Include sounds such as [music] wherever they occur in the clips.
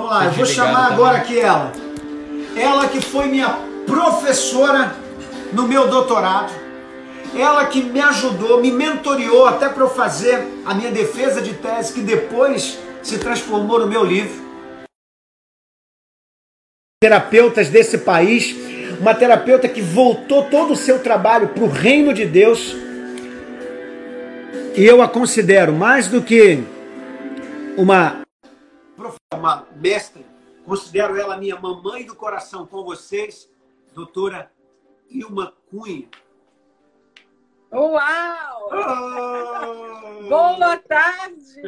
Vamos lá, eu vou chamar agora aqui ela. Ela que foi minha professora no meu doutorado. Ela que me ajudou, me mentoreou até para eu fazer a minha defesa de tese, que depois se transformou no meu livro. Terapeutas desse país, uma terapeuta que voltou todo o seu trabalho para o reino de Deus. E eu a considero mais do que uma uma mestra, considero ela minha mamãe do coração com vocês, doutora Ilma Cunha. Uau! Oh! Boa tarde!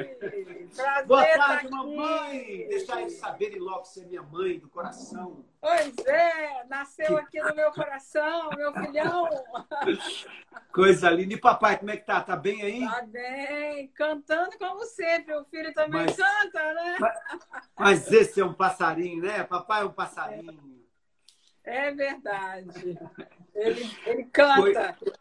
Prazer Boa tarde, mamãe! Deixar eles saberem logo que você é minha mãe do coração. Pois é, nasceu aqui no meu coração, meu filhão. [laughs] Coisa linda. E papai, como é que tá? Tá bem aí? Tá bem, cantando como sempre. O filho também mas, canta, né? Mas, esse é um passarinho, né? Papai é um passarinho. É, é verdade. Ele, ele canta. Foi...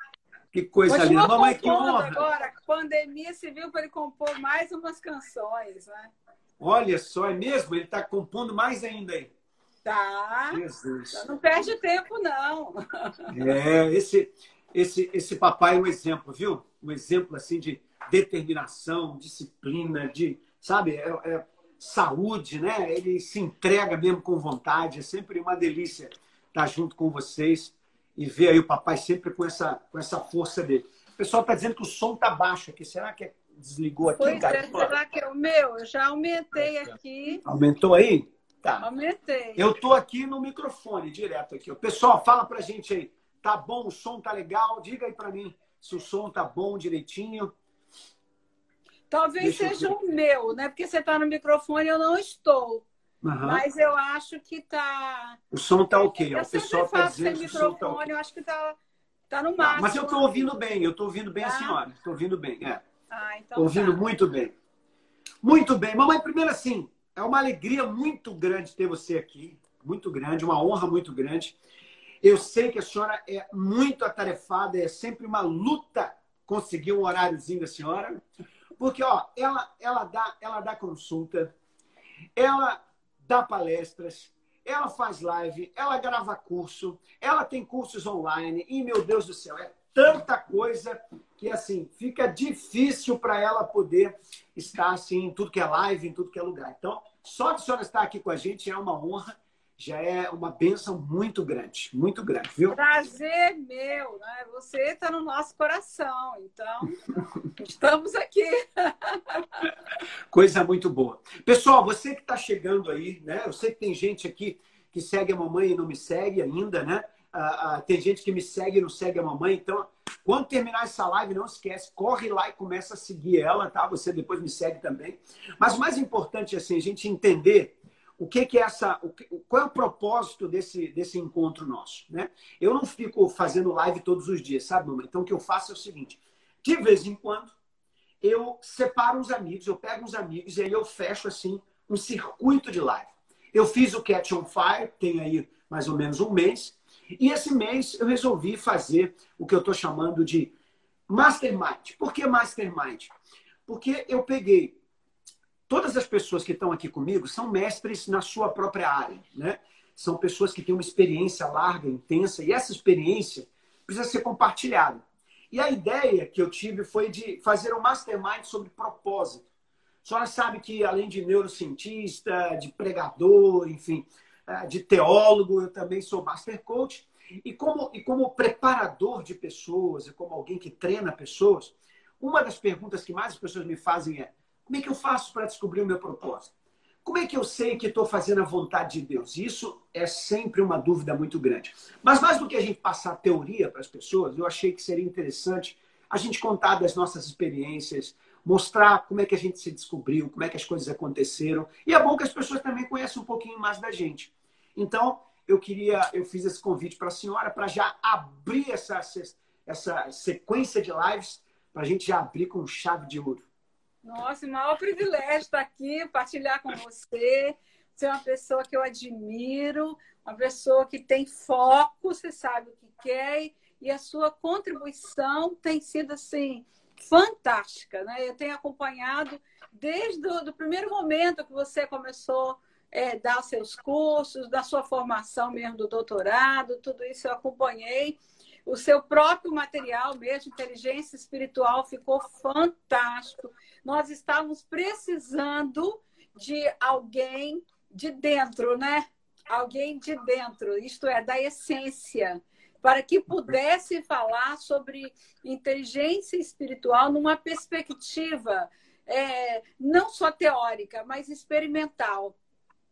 Que coisa Continua linda. Mamãe, que honra. agora, pandemia serviu para ele compor mais umas canções, né? Olha só, é mesmo? Ele está compondo mais ainda aí. Tá. Jesus. Não perde tempo, não. É, esse, esse, esse papai é um exemplo, viu? Um exemplo, assim, de determinação, disciplina, de, sabe, é, é saúde, né? Ele se entrega mesmo com vontade. É sempre uma delícia estar junto com vocês e ver aí o papai sempre com essa, com essa força dele. O pessoal está dizendo que o som está baixo aqui. Será que desligou aqui? Pois cara? é, será que é o meu? Eu já aumentei aqui. Aumentou aí? Tá. Aumentei. Eu tô aqui no microfone, direto aqui. O pessoal, fala pra gente aí. Tá bom? O som tá legal? Diga aí pra mim se o som tá bom direitinho. Talvez Deixa seja o meu, né? Porque você tá no microfone e eu não estou. Uhum. Mas eu acho que tá. O som tá ok. Eu o pessoal tá dizendo que o som tá okay. eu acho que tá, tá no máximo. mas eu tô ouvindo bem, eu tô ouvindo bem tá? a senhora. Tô ouvindo bem, é. Ah, então tô ouvindo tá. muito bem. Muito bem. Mamãe, primeiro assim, é uma alegria muito grande ter você aqui. Muito grande, uma honra muito grande. Eu sei que a senhora é muito atarefada, é sempre uma luta conseguir um horáriozinho da senhora. Porque, ó, ela, ela, dá, ela dá consulta, ela dá palestras, ela faz live, ela grava curso, ela tem cursos online. E, meu Deus do céu, é tanta coisa que, assim, fica difícil para ela poder estar, assim, em tudo que é live, em tudo que é lugar. Então, só de senhora estar aqui com a gente é uma honra já é uma benção muito grande, muito grande, viu? Prazer meu, né? Você está no nosso coração, então estamos aqui. [laughs] Coisa muito boa. Pessoal, você que está chegando aí, né? Eu sei que tem gente aqui que segue a mamãe e não me segue ainda, né? Ah, ah, tem gente que me segue e não segue a mamãe, então quando terminar essa live, não esquece, corre lá e começa a seguir ela, tá? Você depois me segue também. Mas o mais importante é assim, a gente entender o que, que é essa. Qual é o propósito desse, desse encontro nosso? Né? Eu não fico fazendo live todos os dias, sabe, mamãe? Então o que eu faço é o seguinte: de vez em quando, eu separo uns amigos, eu pego uns amigos e aí eu fecho assim um circuito de live. Eu fiz o Catch on Fire, tem aí mais ou menos um mês, e esse mês eu resolvi fazer o que eu estou chamando de Mastermind. Por que Mastermind? Porque eu peguei todas as pessoas que estão aqui comigo são mestres na sua própria área, né? São pessoas que têm uma experiência larga, intensa, e essa experiência precisa ser compartilhada. E a ideia que eu tive foi de fazer um mastermind sobre propósito. A senhora sabe que, além de neurocientista, de pregador, enfim, eh, de teólogo, eu também sou master coach. E como, e como preparador de pessoas, e como alguém que treina pessoas, uma das perguntas que mais as pessoas me fazem é: como é que eu faço para descobrir o meu propósito? Como é que eu sei que estou fazendo a vontade de Deus? Isso é sempre uma dúvida muito grande. Mas mais do que a gente passar teoria para as pessoas, eu achei que seria interessante a gente contar das nossas experiências, mostrar como é que a gente se descobriu, como é que as coisas aconteceram. E é bom que as pessoas também conheçam um pouquinho mais da gente. Então, eu queria, eu fiz esse convite para a senhora para já abrir essa, essa sequência de lives, para a gente já abrir com chave de ouro. Nossa, o maior privilégio estar aqui, partilhar com você. Você é uma pessoa que eu admiro, uma pessoa que tem foco, você sabe o que quer, e a sua contribuição tem sido assim fantástica. Né? Eu tenho acompanhado desde o primeiro momento que você começou é, dar seus cursos, da sua formação mesmo do doutorado, tudo isso eu acompanhei. O seu próprio material mesmo, inteligência espiritual, ficou fantástico. Nós estávamos precisando de alguém de dentro, né? Alguém de dentro, isto é, da essência, para que pudesse falar sobre inteligência espiritual numa perspectiva é, não só teórica, mas experimental.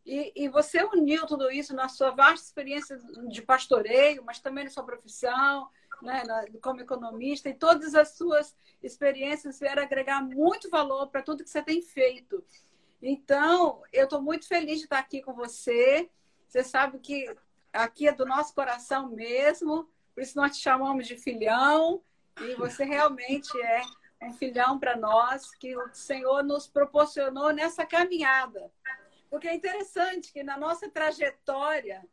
E, e, você uniu tudo isso na sua vasta experiência de pastoreio, mas também na sua profissão, né, como economista, e todas as suas experiências vieram agregar muito valor para tudo que você tem feito. Então, eu estou muito feliz de estar aqui com você. Você sabe que aqui é do nosso coração mesmo, por isso nós te chamamos de filhão, e você realmente é um filhão para nós que o Senhor nos proporcionou nessa caminhada. Porque é interessante que na nossa trajetória,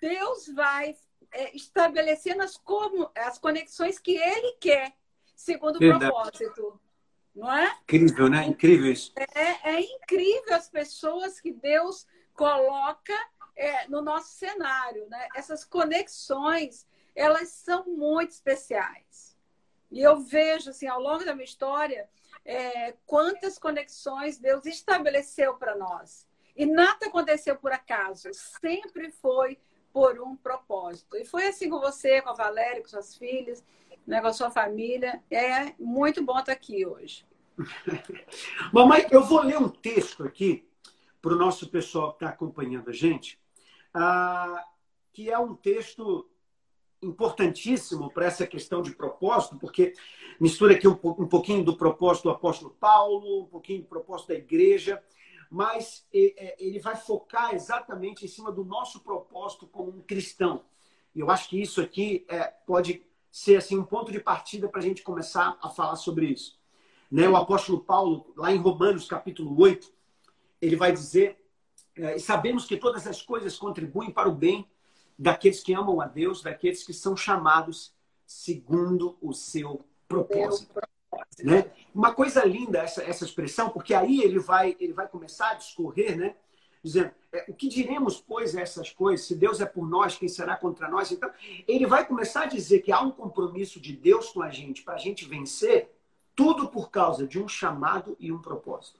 Deus vai é, estabelecendo as, como, as conexões que Ele quer, segundo o Verdade. propósito. Não é? Incrível, né? Incrível isso. É, é incrível as pessoas que Deus coloca é, no nosso cenário. Né? Essas conexões, elas são muito especiais. E eu vejo, assim, ao longo da minha história, é, quantas conexões Deus estabeleceu para nós. E nada aconteceu por acaso, sempre foi por um propósito. E foi assim com você, com a Valéria, com suas filhas, né, com a sua família. É muito bom estar aqui hoje. [laughs] Mamãe, eu vou ler um texto aqui para o nosso pessoal que está acompanhando a gente, uh, que é um texto importantíssimo para essa questão de propósito, porque mistura aqui um, um pouquinho do propósito do apóstolo Paulo, um pouquinho do propósito da igreja, mas é, ele vai focar exatamente em cima do nosso propósito como um cristão. E eu acho que isso aqui é, pode ser assim um ponto de partida para a gente começar a falar sobre isso. Né? O apóstolo Paulo, lá em Romanos capítulo 8, ele vai dizer: é, sabemos que todas as coisas contribuem para o bem daqueles que amam a Deus, daqueles que são chamados segundo o seu propósito. Né? Uma coisa linda essa, essa expressão, porque aí ele vai, ele vai começar a discorrer, né? dizendo: é, o que diremos, pois, a essas coisas? Se Deus é por nós, quem será contra nós? Então, ele vai começar a dizer que há um compromisso de Deus com a gente para a gente vencer, tudo por causa de um chamado e um propósito.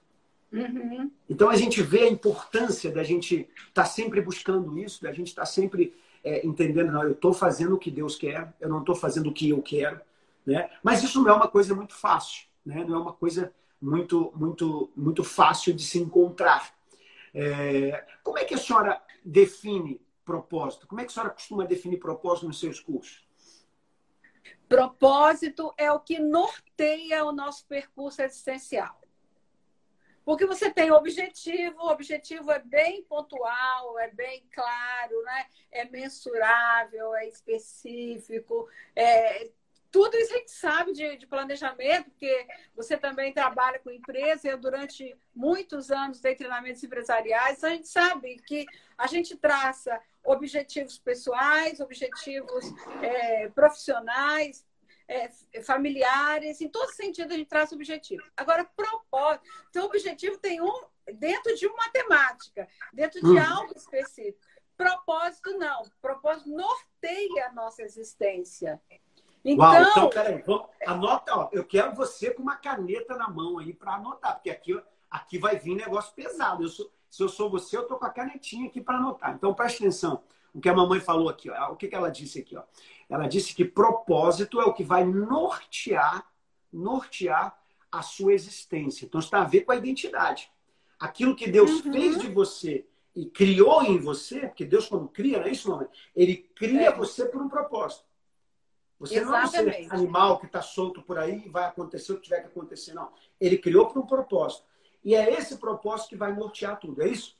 Uhum. Então a gente vê a importância da gente estar tá sempre buscando isso, da gente estar tá sempre é, entendendo, não, eu estou fazendo o que Deus quer, eu não estou fazendo o que eu quero. Né? Mas isso não é uma coisa muito fácil, né? não é uma coisa muito, muito, muito fácil de se encontrar. É... Como é que a senhora define propósito? Como é que a senhora costuma definir propósito nos seus cursos? Propósito é o que norteia o nosso percurso existencial. Porque você tem objetivo, o objetivo é bem pontual, é bem claro, né? é mensurável, é específico, é, tudo isso a gente sabe de, de, planejamento, porque você também trabalha com empresa. Eu, durante muitos anos, dei treinamentos empresariais. A gente sabe que a gente traça objetivos pessoais, objetivos é, profissionais, é, familiares, em todo sentido a gente traça objetivo. Agora, propósito. Então, objetivo tem um dentro de uma matemática, dentro de uhum. algo específico. Propósito não. Propósito norteia a nossa existência. Então, Uau, então peraí, vamos, anota, ó, eu quero você com uma caneta na mão aí para anotar, porque aqui, aqui vai vir negócio pesado. Eu sou, se eu sou você, eu tô com a canetinha aqui para anotar. Então preste atenção. O que a mamãe falou aqui, ó, o que, que ela disse aqui, ó? Ela disse que propósito é o que vai nortear, nortear a sua existência. Então está a ver com a identidade. Aquilo que Deus uhum. fez de você e criou em você, porque Deus quando cria, não é isso, mamãe? Ele cria é. você por um propósito. Você Exatamente. não é um ser animal que está solto por aí e vai acontecer o que tiver que acontecer, não. Ele criou para um propósito. E é esse propósito que vai nortear tudo, é isso?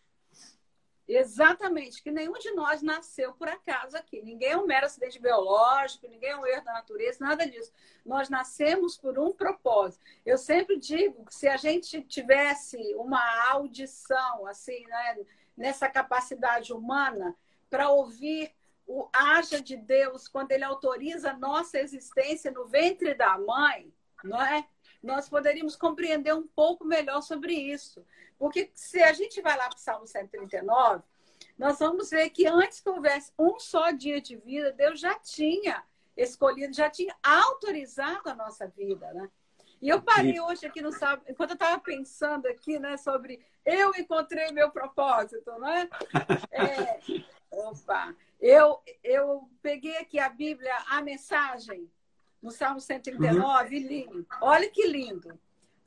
Exatamente, que nenhum de nós nasceu por acaso aqui. Ninguém é um mero acidente biológico, ninguém é um erro da natureza, nada disso. Nós nascemos por um propósito. Eu sempre digo que se a gente tivesse uma audição, assim, né, nessa capacidade humana, para ouvir o haja de Deus quando ele autoriza a nossa existência no ventre da mãe, não é? Nós poderíamos compreender um pouco melhor sobre isso. Porque se a gente vai lá para o Salmo 139, nós vamos ver que antes que houvesse um só dia de vida, Deus já tinha escolhido, já tinha autorizado a nossa vida, né? E eu parei hoje aqui no sábado, enquanto eu estava pensando aqui, né, sobre eu encontrei meu propósito, né? [laughs] É, opa, eu, eu peguei aqui a Bíblia, a mensagem, no Salmo 139, uhum. lindo. Olha que lindo.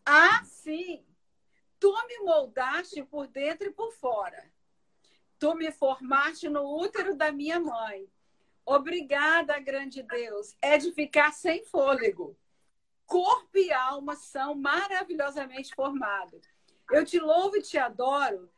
Assim, tu me moldaste por dentro e por fora. Tu me formaste no útero da minha mãe. Obrigada, grande Deus. É de ficar sem fôlego. Corpo e alma são maravilhosamente formados. Eu te louvo e te adoro.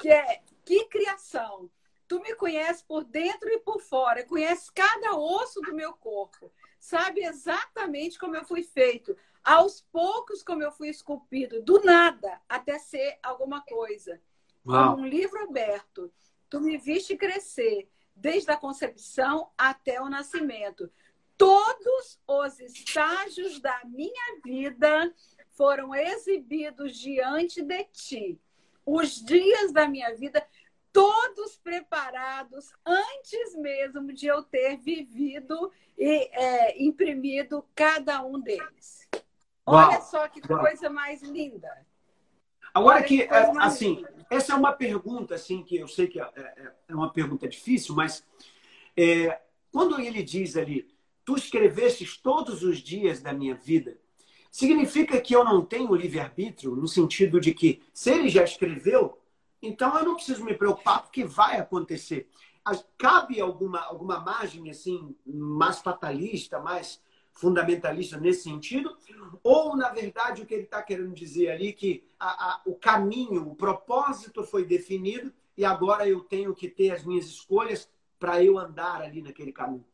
Que, é, que criação. Tu me conheces por dentro e por fora. Conheces cada osso do meu corpo sabe exatamente como eu fui feito. Aos poucos, como eu fui esculpido, do nada até ser alguma coisa. Uau. Como um livro aberto. Tu me viste crescer, desde a concepção até o nascimento. Todos os estágios da minha vida foram exibidos diante de ti. Os dias da minha vida todos preparados antes mesmo de eu ter vivido e é, imprimido cada um deles. Uau, Olha só que uau. coisa mais linda. Agora Olha que, que é, assim, linda. essa é uma pergunta assim que eu sei que é, é, é uma pergunta difícil, mas é, quando ele diz ali, tu escrevestes todos os dias da minha vida, significa que eu não tenho livre-arbítrio no sentido de que se ele já escreveu, então eu não preciso me preocupar porque vai acontecer. Cabe alguma, alguma margem assim mais fatalista, mais fundamentalista nesse sentido? Ou, na verdade, o que ele está querendo dizer ali que a, a, o caminho, o propósito foi definido e agora eu tenho que ter as minhas escolhas para eu andar ali naquele caminho?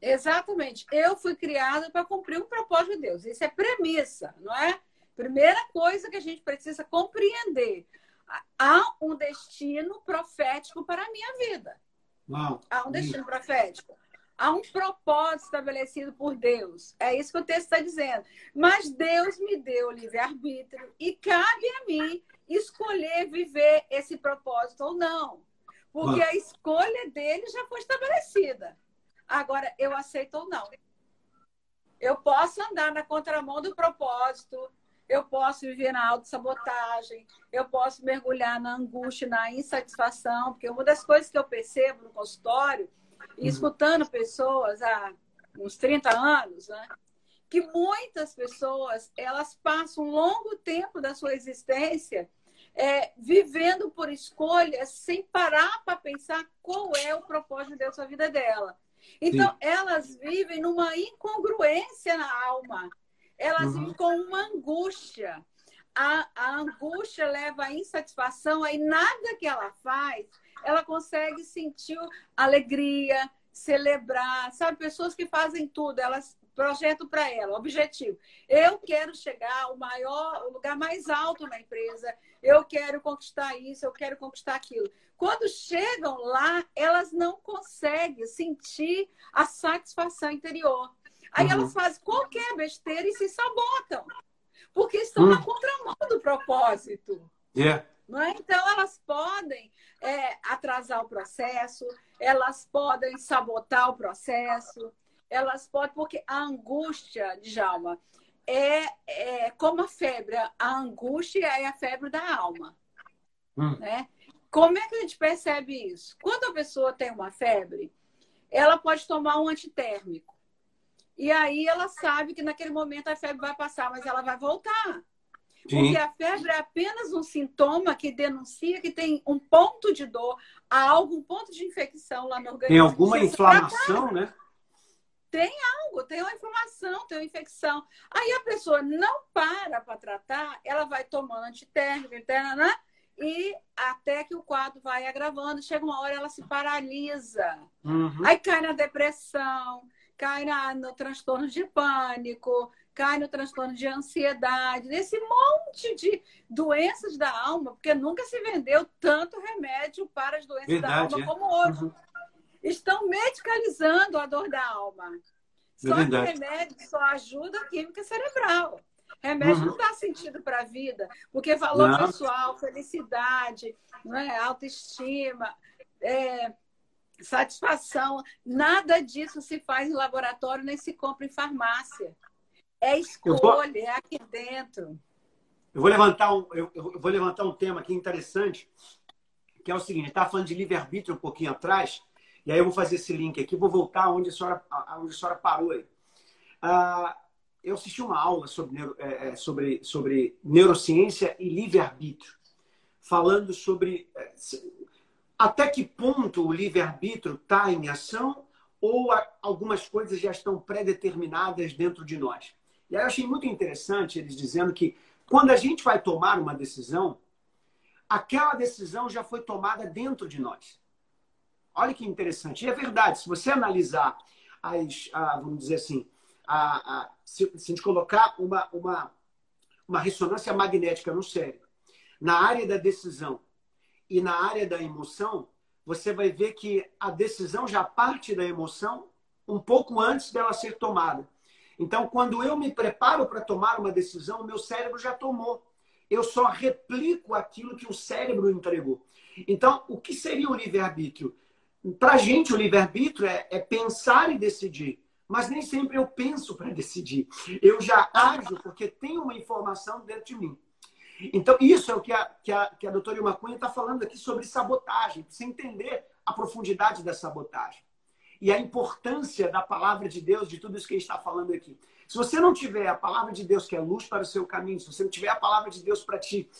Exatamente. Eu fui criada para cumprir o propósito de Deus. Isso é premissa, não é? Primeira coisa que a gente precisa compreender há um destino profético para a minha vida. Uau. Há um destino profético. Há um propósito estabelecido por Deus. É isso que o texto está dizendo. Mas Deus me deu livre-arbítrio e cabe a mim escolher viver esse propósito ou não. Porque Uau. a escolha dele já foi estabelecida. Agora, eu aceito ou não. Eu posso andar na contramão do propósito, eu posso viver na autossabotagem, eu posso mergulhar na angústia, na insatisfação, porque uma das coisas que eu percebo no consultório, e uhum. escutando pessoas há uns 30 anos, né, que muitas pessoas elas passam um longo tempo da sua existência é, vivendo por escolhas sem parar para pensar qual é o propósito Deus na vida dela. Então, Sim. elas vivem numa incongruência na alma elas uhum. com uma angústia. A, a angústia leva à insatisfação, aí nada que ela faz, ela consegue sentir alegria, celebrar, sabe? Pessoas que fazem tudo, elas projeto para ela, objetivo. Eu quero chegar ao maior, o lugar mais alto na empresa. Eu quero conquistar isso, eu quero conquistar aquilo. Quando chegam lá, elas não conseguem sentir a satisfação interior. Aí uhum. elas fazem qualquer besteira e se sabotam. Porque estão uhum. na contramão do propósito. Yeah. Não é? Então, elas podem é, atrasar o processo, elas podem sabotar o processo, elas podem, porque a angústia, Djalma, é, é como a febre. A angústia é a febre da alma. Hum. Né? Como é que a gente percebe isso? Quando a pessoa tem uma febre, ela pode tomar um antitérmico. E aí ela sabe que naquele momento a febre vai passar, mas ela vai voltar. Sim. Porque a febre é apenas um sintoma que denuncia que tem um ponto de dor, há algum ponto de infecção lá no organismo. Tem alguma inflamação, né? tem algo, tem uma inflamação, tem uma infecção. Aí a pessoa não para para tratar, ela vai tomando antitérmico, né? e até que o quadro vai agravando, chega uma hora ela se paralisa. Uhum. Aí cai na depressão, cai na, no transtorno de pânico, cai no transtorno de ansiedade, nesse monte de doenças da alma, porque nunca se vendeu tanto remédio para as doenças Verdade, da alma é. como hoje. Uhum. Estão medicalizando a dor da alma. É só é que o remédio só ajuda a química cerebral. Remédio uhum. não dá sentido para a vida, porque valor não. pessoal, felicidade, não é? autoestima, é, satisfação, nada disso se faz em laboratório nem se compra em farmácia. É escolha, vou... é aqui dentro. Eu vou levantar um, eu, eu vou levantar um tema aqui interessante, que é o seguinte: estava falando de livre-arbítrio um pouquinho atrás, e aí eu vou fazer esse link aqui, vou voltar onde a senhora, onde a senhora parou aí. Ah, eu assisti uma aula sobre, é, é, sobre, sobre neurociência e livre-arbítrio, falando sobre é, até que ponto o livre-arbítrio está em ação ou algumas coisas já estão pré-determinadas dentro de nós. E aí eu achei muito interessante eles dizendo que quando a gente vai tomar uma decisão, aquela decisão já foi tomada dentro de nós. Olha que interessante. E é verdade, se você analisar as, vamos dizer assim, a, a, se, se a gente colocar uma, uma, uma ressonância magnética no cérebro, na área da decisão e na área da emoção, você vai ver que a decisão já parte da emoção um pouco antes dela ser tomada. Então, quando eu me preparo para tomar uma decisão, o meu cérebro já tomou. Eu só replico aquilo que o cérebro entregou. Então, o que seria o livre-arbítrio? Para a gente, o livre-arbítrio é, é pensar e decidir mas nem sempre eu penso para [laughs] decidir. Eu já ajo porque tem uma informação dentro de mim. Então, isso é o que a, que a, que a doutora Ilma Cunha está falando aqui sobre sabotagem, você entender a profundidade da sabotagem e a importância da palavra de Deus, de tudo isso que a gente está falando aqui. Se você não tiver a palavra de Deus, que é luz para o seu caminho, se você não tiver a palavra de Deus para te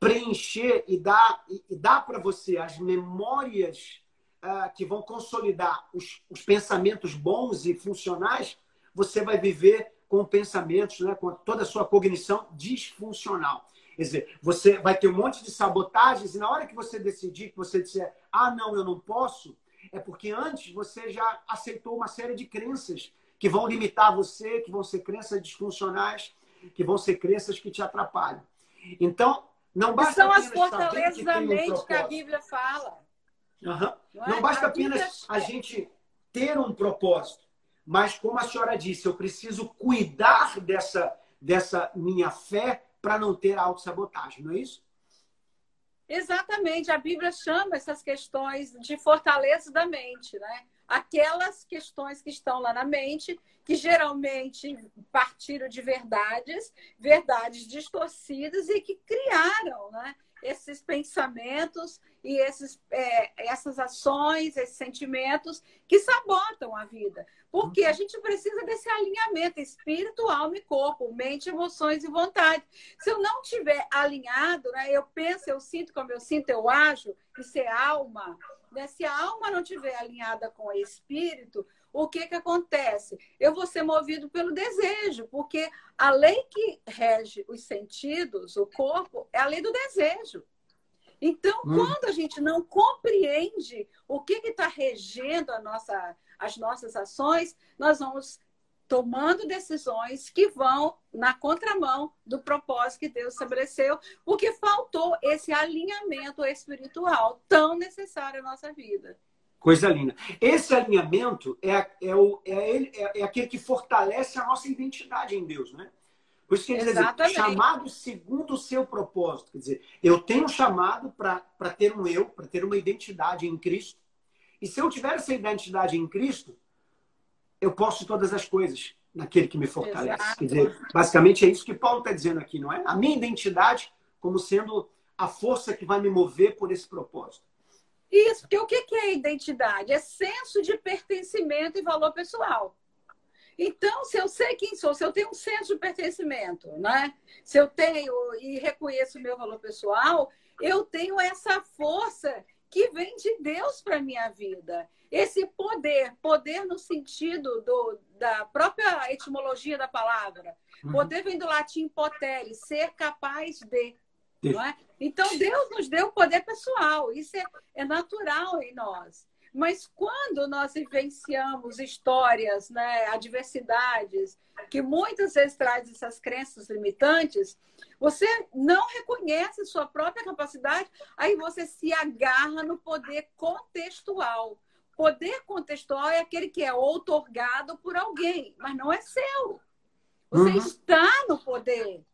preencher e dar, e, e dar para você as memórias uh, que vão consolidar os, os, pensamentos bons e funcionais, você vai viver com pensamentos, né, com toda a sua cognição disfuncional. Quer dizer, você vai ter um monte de sabotagens e na hora que você decidir, que você disser, ah, não, eu não posso, é porque antes você já aceitou uma série de crenças que vão limitar você, que vão ser crenças disfuncionais, que vão ser crenças que te atrapalham. Então, não basta São as fortalezas da mente um que a Bíblia fala. Uhum. Não, não basta apenas a gente ter um propósito, mas como a senhora disse, eu preciso cuidar dessa, dessa minha fé para não ter autossabotagem, não é isso? Exatamente. A Bíblia chama essas questões de fortaleza da mente, né? Aquelas questões que estão lá na mente, que geralmente partiram de verdades, verdades distorcidas e que criaram, né? Esses pensamentos e esses, é, essas ações, esses sentimentos que sabotam a vida. Porque a gente precisa desse alinhamento espírito, alma e corpo, mente, emoções e vontade. Se eu não tiver alinhado, né, eu penso, eu sinto como eu sinto, eu ajo, isso é alma. Né? Se a alma não tiver alinhada com o espírito, o que, que acontece? Eu vou ser movido pelo desejo, porque a lei que rege os sentidos, o corpo, é a lei do desejo. Então, hum. quando a gente não compreende o que está regendo a nossa, as nossas ações, nós vamos tomando decisões que vão na contramão do propósito que Deus estabeleceu, porque faltou esse alinhamento espiritual tão necessário à nossa vida. Coisa linda. Esse alinhamento é, é, o, é, ele, é, é aquele que fortalece a nossa identidade em Deus, né? Por isso que quer dizer, chamado segundo o seu propósito. Quer dizer, eu tenho um chamado para ter um eu, para ter uma identidade em Cristo. E se eu tiver essa identidade em Cristo, eu posso todas as coisas naquele que me fortalece. Exato. Quer dizer, basicamente é isso que Paulo está dizendo aqui, não é? A minha identidade como sendo a força que vai me mover por esse propósito. Isso, porque o que é identidade? É senso de pertencimento e valor pessoal. Então, se eu sei quem sou, se eu tenho um senso de pertencimento, né? se eu tenho e reconheço o meu valor pessoal, eu tenho essa força que vem de Deus para minha vida. Esse poder, poder no sentido do, da própria etimologia da palavra. Uhum. Poder vem do latim potere, ser capaz de. É? Então, Deus nos deu poder pessoal, isso é, é natural em nós. Mas quando nós vivenciamos histórias, né, adversidades, que muitas vezes traz essas crenças limitantes, você não reconhece sua própria capacidade, aí você se agarra no poder contextual. Poder contextual é aquele que é outorgado por alguém, mas não é seu. Você uhum. está no poder.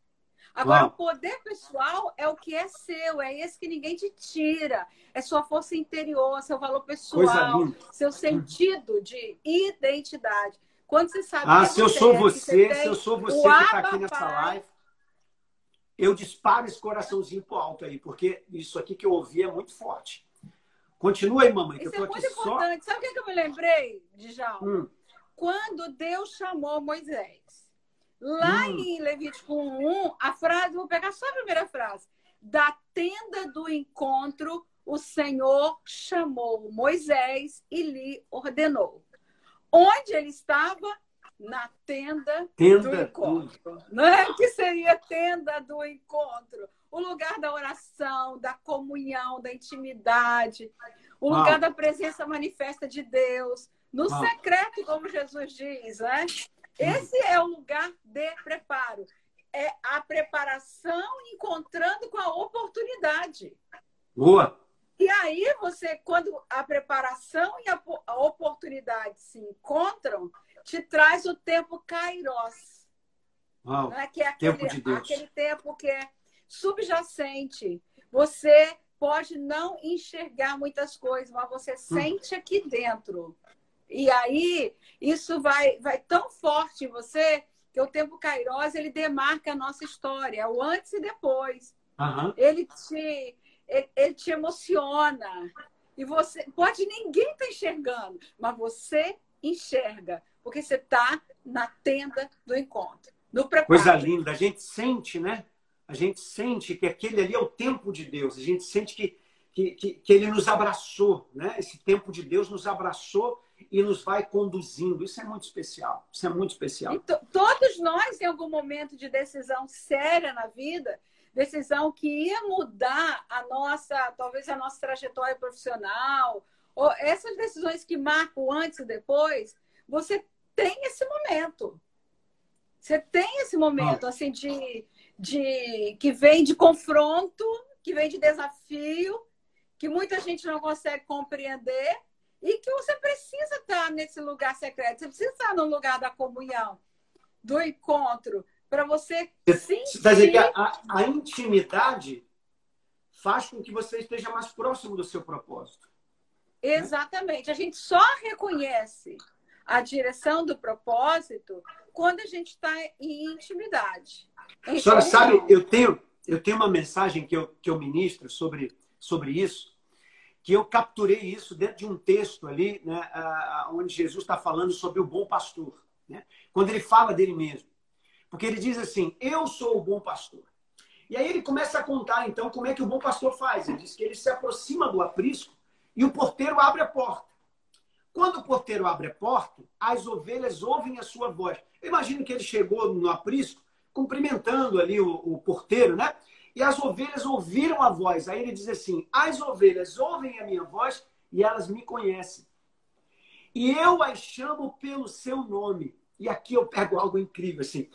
Agora, Uau. o poder pessoal é o que é seu, é esse que ninguém te tira. É sua força interior, seu valor pessoal, seu sentido de identidade. Quando você sabe. Ah, se eu sou você, você se eu sou você que está aqui nessa live, eu disparo esse coraçãozinho pro alto aí, porque isso aqui que eu ouvi é muito forte. Continua aí, mamãe, que isso eu tô é muito aqui importante. Só... Sabe o que eu me lembrei, Djalma? Hum. Quando Deus chamou Moisés. Lá hum. em Levítico 1, a frase, vou pegar só a primeira frase. Da tenda do encontro, o Senhor chamou Moisés e lhe ordenou. Onde ele estava? Na tenda, tenda do encontro. Né? Que seria tenda do encontro. O lugar da oração, da comunhão, da intimidade. O lugar da presença manifesta de Deus. No secreto, como Jesus diz, né? Esse é o lugar de preparo. É a preparação encontrando com a oportunidade. Boa. E aí você, quando a preparação e a oportunidade se encontram, te traz o tempo kairos. Uau, né? Que é aquele tempo, de Deus. aquele tempo que é subjacente. Você pode não enxergar muitas coisas, mas você hum. sente aqui dentro. E aí, isso vai, vai tão forte em você que o tempo Kairos, ele demarca a nossa história, o antes e depois. Uhum. Ele, te, ele, ele, te emociona. E você, pode ninguém estar tá enxergando, mas você enxerga, porque você está na tenda do encontro. No preparo. Coisa linda, a gente sente, né? A gente sente que aquele ali é o tempo de Deus, a gente sente que, que, que, que ele nos abraçou, né? Esse tempo de Deus nos abraçou e nos vai conduzindo. Isso é muito especial. Isso é muito especial. todos nós, em algum momento de decisão séria na vida, decisão que ia mudar a nossa, talvez a nossa trajetória profissional, ou essas decisões que marcam antes e depois, você tem esse momento. Você tem esse momento, assim, de, de que vem de confronto, que vem de desafio, que muita gente não consegue compreender, e que você precisa estar nesse lugar secreto, você precisa estar no lugar da comunhão, do encontro, para você sentir... Você dizer que a, a, intimidade faz com que você esteja mais próximo do seu propósito. Exatamente. A gente só reconhece a direção do propósito quando a gente está em intimidade. A senhora sabe, eu tenho, eu tenho uma mensagem que eu, que eu ministro sobre, sobre isso, que eu capturei isso dentro de um texto ali, né, onde Jesus está falando sobre o bom pastor. Né? Quando ele fala dele mesmo. Porque ele diz assim: Eu sou o bom pastor. E aí ele começa a contar, então, como é que o bom pastor faz. Ele diz que ele se aproxima do aprisco e o porteiro abre a porta. Quando o porteiro abre a porta, as ovelhas ouvem a sua voz. Eu imagino que ele chegou no aprisco, cumprimentando ali o, o porteiro, né? E as ovelhas ouviram a voz. Aí ele diz assim: As ovelhas ouvem a minha voz e elas me conhecem. E eu as chamo pelo seu nome. E aqui eu pego algo incrível assim.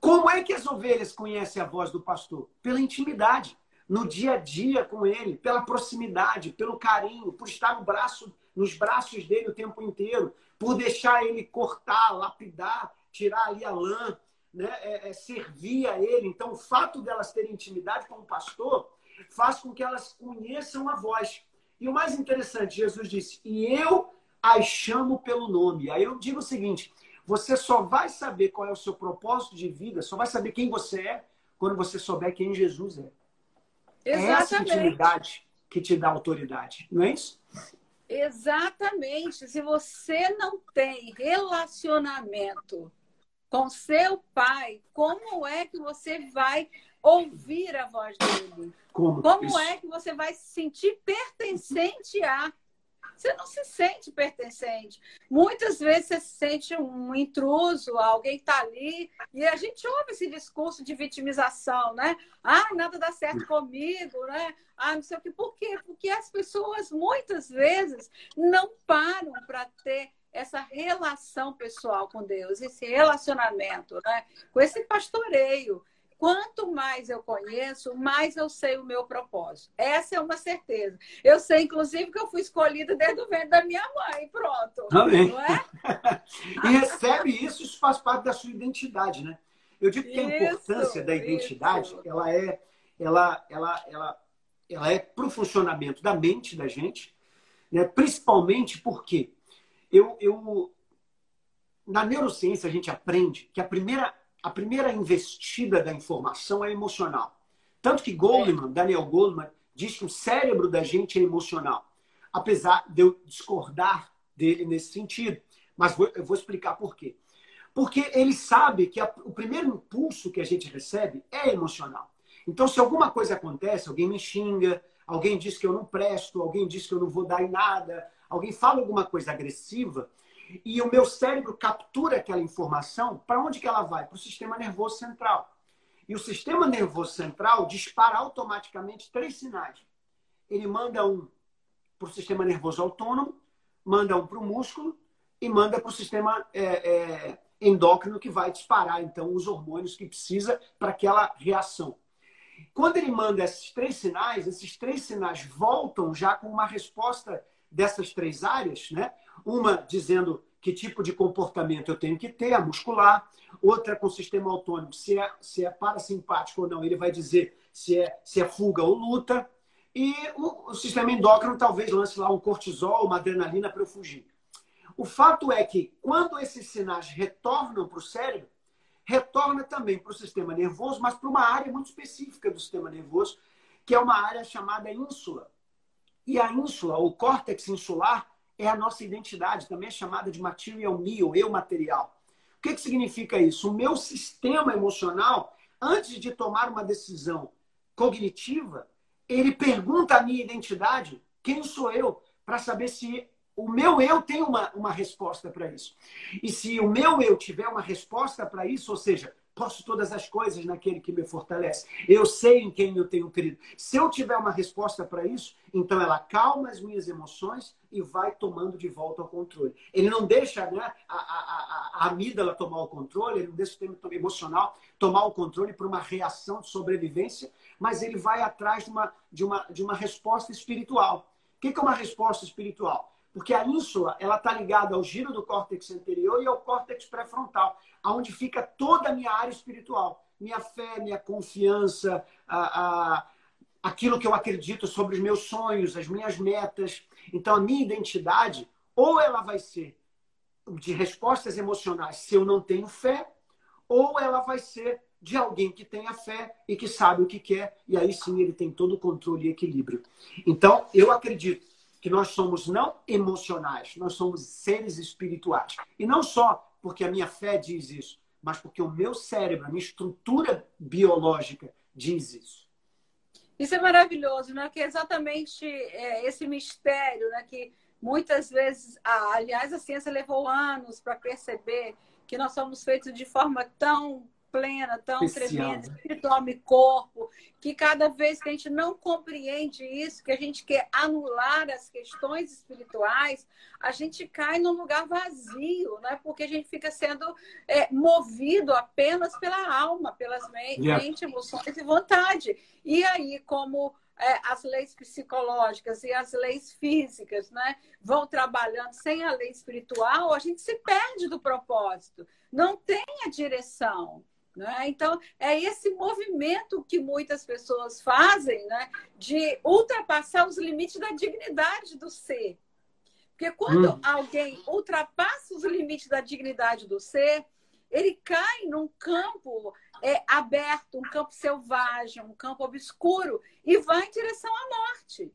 Como é que as ovelhas conhecem a voz do pastor? Pela intimidade, no dia a dia com ele, pela proximidade, pelo carinho, por estar no braço, nos braços dele o tempo inteiro, por deixar ele cortar, lapidar, tirar ali a lã, né, é, é, servir a ele. Então, o fato delas terem intimidade com o pastor faz com que elas conheçam a voz. E o mais interessante, Jesus disse: E eu as chamo pelo nome. Aí eu digo o seguinte: você só vai saber qual é o seu propósito de vida, só vai saber quem você é quando você souber quem Jesus é. Exatamente. É essa intimidade que te dá autoridade, não é isso? Exatamente. Se você não tem relacionamento com seu pai, como é que você vai ouvir a voz dele? Como, Como é que você vai se sentir pertencente a? Você não se sente pertencente. Muitas vezes você se sente um intruso, alguém está ali, e a gente ouve esse discurso de vitimização, né? Ah, nada dá certo comigo, né? Ah, não sei o que. Por quê? Porque as pessoas muitas vezes não param para ter essa relação pessoal com Deus, esse relacionamento, né? com esse pastoreio. Quanto mais eu conheço, mais eu sei o meu propósito. Essa é uma certeza. Eu sei, inclusive, que eu fui escolhida desde o ventre da minha mãe. Pronto. Amém. Não é? [laughs] e recebe isso, isso faz parte da sua identidade, né? Eu digo que a importância da identidade, isso. ela é, ela, ela, ela, ela é para o funcionamento da mente da gente, né? principalmente porque eu, eu, na neurociência a gente aprende que a primeira a primeira investida da informação é emocional. Tanto que Goldman, Daniel Goldman, diz que o cérebro da gente é emocional. Apesar de eu discordar dele nesse sentido. Mas vou, eu vou explicar por quê. Porque ele sabe que a, o primeiro impulso que a gente recebe é emocional. Então, se alguma coisa acontece, alguém me xinga, alguém diz que eu não presto, alguém diz que eu não vou dar em nada, alguém fala alguma coisa agressiva, e o meu cérebro captura aquela informação, para onde que ela vai? Para o sistema nervoso central. E o sistema nervoso central dispara automaticamente três sinais. Ele manda um para o sistema nervoso autônomo, manda um para o músculo e manda para o sistema é, é, endócrino que vai disparar então os hormônios que precisa para aquela reação. Quando ele manda esses três sinais, esses três sinais voltam já com uma resposta dessas três áreas, né? Uma dizendo que tipo de comportamento eu tenho que ter, a muscular. Outra com o sistema autônomo, se é, se é parasimpático ou não, ele vai dizer se é, se é fuga ou luta. E o, o sistema endócrino talvez lance lá um cortisol, uma adrenalina para eu fugir. O fato é que quando esses sinais retornam para o cérebro, retorna também para o sistema nervoso, mas para uma área muito específica do sistema nervoso, que é uma área chamada ínsula. E a ínsula, o córtex insular, é a nossa identidade, também é chamada de material me, ou eu material. O que, que significa isso? O meu sistema emocional, antes de tomar uma decisão cognitiva, ele pergunta a minha identidade, quem sou eu, para saber se o meu eu tem uma, uma resposta para isso. E se o meu eu tiver uma resposta para isso, ou seja, Posso todas as coisas naquele que me fortalece. Eu sei em quem eu tenho crido. Se eu tiver uma resposta para isso, então ela calma as minhas emoções e vai tomando de volta o controle. Ele não deixa né, a, a, a, a amígdala tomar o controle, ele não deixa o sistema emocional tomar o controle por uma reação de sobrevivência, mas ele vai atrás de uma, de uma, de uma resposta espiritual. O que é uma resposta espiritual? Porque a ínsula, ela está ligada ao giro do córtex anterior e ao córtex pré-frontal, aonde fica toda a minha área espiritual. Minha fé, minha confiança, a, a, aquilo que eu acredito sobre os meus sonhos, as minhas metas. Então, a minha identidade, ou ela vai ser de respostas emocionais se eu não tenho fé, ou ela vai ser de alguém que tenha fé e que sabe o que quer, e aí sim ele tem todo o controle e equilíbrio. Então, eu acredito que nós somos não emocionais, nós somos seres espirituais. E não só porque a minha fé diz isso, mas porque o meu cérebro, a minha estrutura biológica diz isso. Isso é maravilhoso, né? Que é exatamente é, esse mistério, né? Que muitas vezes, aliás, a ciência levou anos para perceber que nós somos feitos de forma tão plena, tão Especial. tremenda, espiritual e corpo, que cada vez que a gente não compreende isso, que a gente quer anular as questões espirituais, a gente cai num lugar vazio, né? porque a gente fica sendo é, movido apenas pela alma, pelas mente, yeah. emoções e vontade. E aí, como é, as leis psicológicas e as leis físicas né, vão trabalhando sem a lei espiritual, a gente se perde do propósito, não tem a direção. Né? Então, é esse movimento que muitas pessoas fazem né, de ultrapassar os limites da dignidade do ser. Porque quando hum. alguém ultrapassa os limites da dignidade do ser, ele cai num campo é, aberto, um campo selvagem, um campo obscuro, e vai em direção à morte.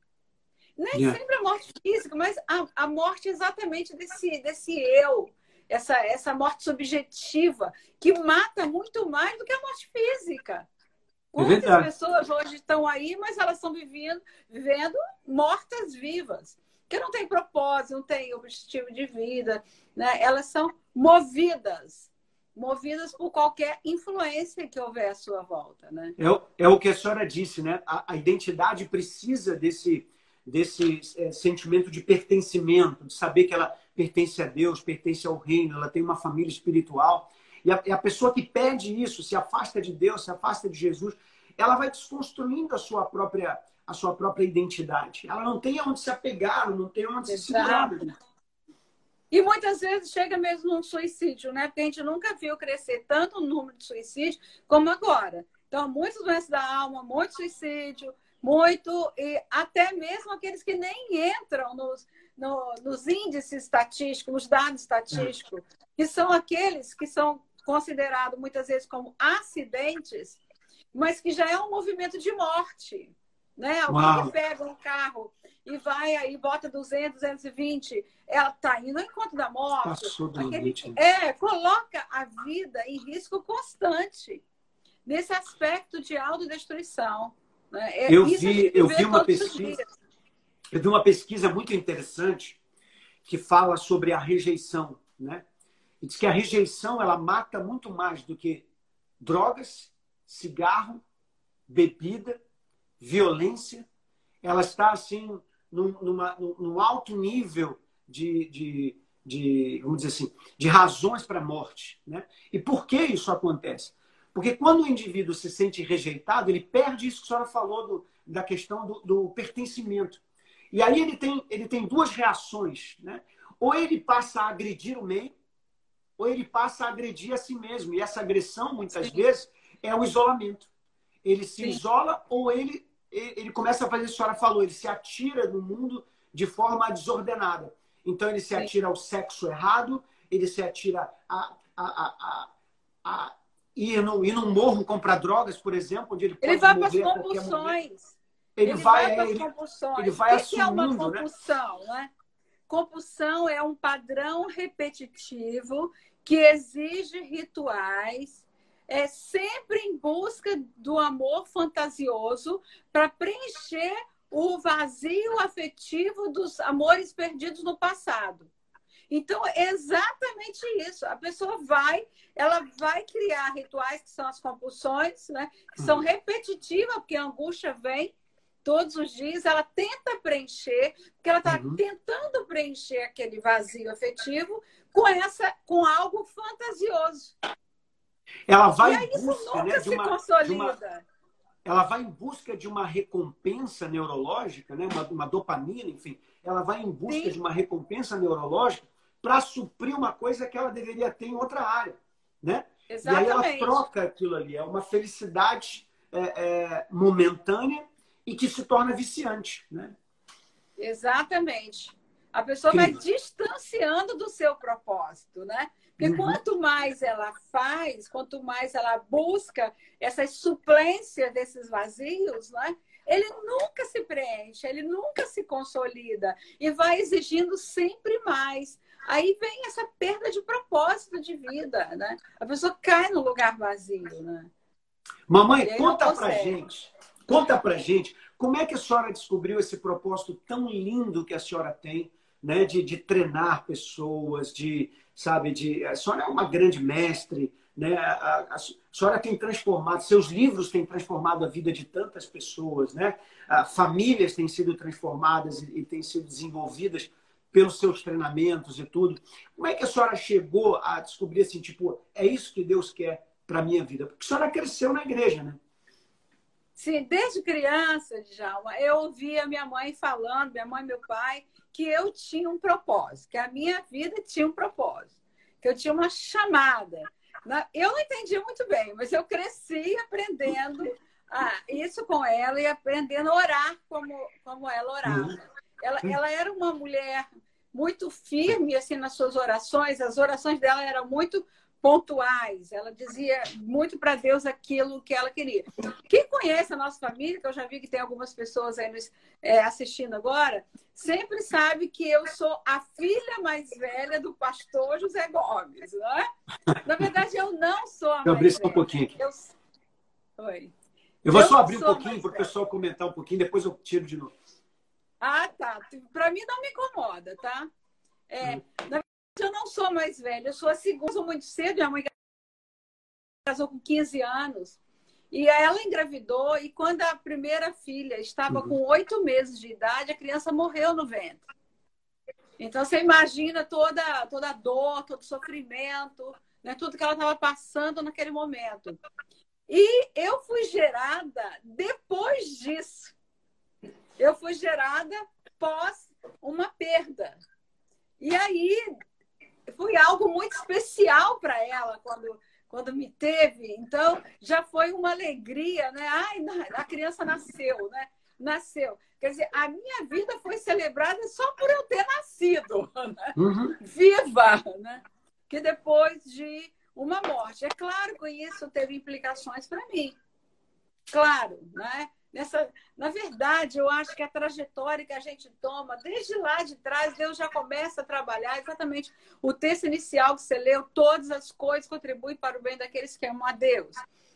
Nem yeah. sempre a morte física, mas a, a morte exatamente desse, desse eu, essa, essa morte subjetiva, que mata muito mais do que a morte física. É Quantas é pessoas hoje estão aí, mas elas estão vivendo, vivendo mortas vivas, que não tem propósito, não tem objetivo de vida, né? Elas são movidas, movidas por qualquer influência que houver à sua volta, né? É, é o que a senhora disse, né? A, a identidade precisa desse desse é, sentimento de pertencimento, de saber que ela pertence a Deus, pertence ao reino, ela tem uma família espiritual. E a, e a pessoa que pede isso, se afasta de Deus, se afasta de Jesus, ela vai desconstruindo a sua própria a sua própria identidade. Ela não tem aonde se apegar, não tem onde Exato. se segurar. E muitas vezes chega mesmo num suicídio, né? Porque a gente nunca viu crescer tanto o número de suicídios como agora. Então, muitas doenças da alma, muito suicídio, muito, e até mesmo aqueles que nem entram nos, no, nos índices estatísticos, nos dados estatísticos, que são aqueles que são considerados muitas vezes como acidentes, mas que já é um movimento de morte. Né? Alguém Uau. que pega um carro e vai aí, bota 200, 220, ela está indo ao encontro da morte. Aquele, é, coloca a vida em risco constante nesse aspecto de autodestruição. Né? É, eu vi, eu vi uma pesquisa, eu vi uma pesquisa muito interessante que fala sobre a rejeição, né? E diz que a rejeição ela mata muito mais do que drogas, cigarro, bebida, violência. Ela está assim num, numa, num alto nível de, de, de, vamos dizer assim, de razões para a morte, né? E por que isso acontece? Porque quando o indivíduo se sente rejeitado, ele perde isso que a senhora falou do, da questão do, do, pertencimento. E aí ele tem, ele tem duas reações. Né? Ou ele passa a agredir o meio, ou ele passa a agredir a si mesmo. E essa agressão, muitas Sim. vezes, é o isolamento. Ele se Sim. isola ou ele, ele começa a fazer o que a senhora falou, ele se atira no mundo de forma desordenada. Então ele se atira ao sexo errado, ele se atira a, a, a, a ir, no, ir num morro comprar drogas, por exemplo, onde ele pode ele vai para as compulsões. Ele, ele, vai, vai compulsões. Ele vai o que é uma né? compulsão? Né? né? Compulsão é um padrão repetitivo que exige rituais, é sempre em busca do amor fantasioso para preencher o vazio afetivo dos amores perdidos no passado. Então, é exatamente isso. A pessoa vai, ela vai criar rituais que são as compulsões, né? Que são uhum. repetitivas, porque a angústia vem todos os dias, ela tenta preencher, porque ela está uhum. tentando preencher aquele vazio afetivo com essa, com algo fantasioso. Ela vai e aí, isso busca, nunca né, se uma, consolida. Uma, ela vai em busca de uma recompensa neurológica, né, uma, uma dopamina, enfim. Ela vai em busca Sim. de uma recompensa neurológica para suprir uma coisa que ela deveria ter em outra área, né? Exatamente. E aí ela troca aquilo ali, é uma felicidade é, é, momentânea e que se torna viciante, né? Exatamente. A pessoa vai distanciando do seu propósito, né? Porque uhum. quanto mais ela faz, quanto mais ela busca essas suplências desses vazios, né? ele nunca se preenche, ele nunca se consolida e vai exigindo sempre mais. Aí vem essa perda de propósito de vida, né? A pessoa cai no lugar vazio, né? Mamãe, conta pra gente, conta pra gente, como é que a senhora descobriu esse propósito tão lindo que a senhora tem, né? De, de treinar pessoas, de, sabe, de... A senhora é uma grande mestre, né? A, a, a, senhora tem transformado, seus livros têm transformado a vida de tantas pessoas, né? famílias têm sido transformadas e, e têm sido desenvolvidas pelos seus treinamentos e tudo. Como é que a senhora chegou a descobrir assim, tipo, é isso que Deus quer para minha vida? Porque a senhora cresceu na igreja, né? Sim, desde criança, Djalma, eu ouvia minha mãe falando, minha mãe e meu pai, que eu tinha um propósito, que a minha vida tinha um propósito, que eu tinha uma chamada. Eu não entendia muito bem, mas eu cresci aprendendo ah, isso com ela e aprendendo a orar como, como ela orava. Ela, ela era uma mulher muito firme assim nas suas orações. As orações dela eram muito pontuais. Ela dizia muito para Deus aquilo que ela queria. Quem conhece a nossa família, que eu já vi que tem algumas pessoas aí nos, é, assistindo agora, sempre sabe que eu sou a filha mais velha do pastor José Gomes, não é? Na verdade, eu não sou a eu mais velha. um pouquinho aqui. Eu... Oi. Eu vou eu só abrir um pouquinho para o pessoal comentar um pouquinho, depois eu tiro de novo. Ah, tá. Para mim não me incomoda, tá? É, hum. Na eu não sou mais velha, eu sou a segunda, sou muito cedo, minha mãe casou com 15 anos. E ela engravidou, e quando a primeira filha estava uhum. com oito meses de idade, a criança morreu no ventre. Então você imagina toda, toda a dor, todo o sofrimento, né? tudo que ela estava passando naquele momento. E eu fui gerada depois disso. Eu fui gerada pós uma perda. E aí foi algo muito especial para ela quando quando me teve. Então, já foi uma alegria, né? Ai, a criança nasceu, né? Nasceu. Quer dizer, a minha vida foi celebrada só por eu ter nascido, [laughs] né? Uhum. viva, né? Que depois de uma morte. É claro que isso teve implicações para mim. Claro, né? Nessa, na verdade, eu acho que a trajetória que a gente toma, desde lá de trás, Deus já começa a trabalhar exatamente o texto inicial que você leu, todas as coisas contribuem para o bem daqueles que amam a Deus,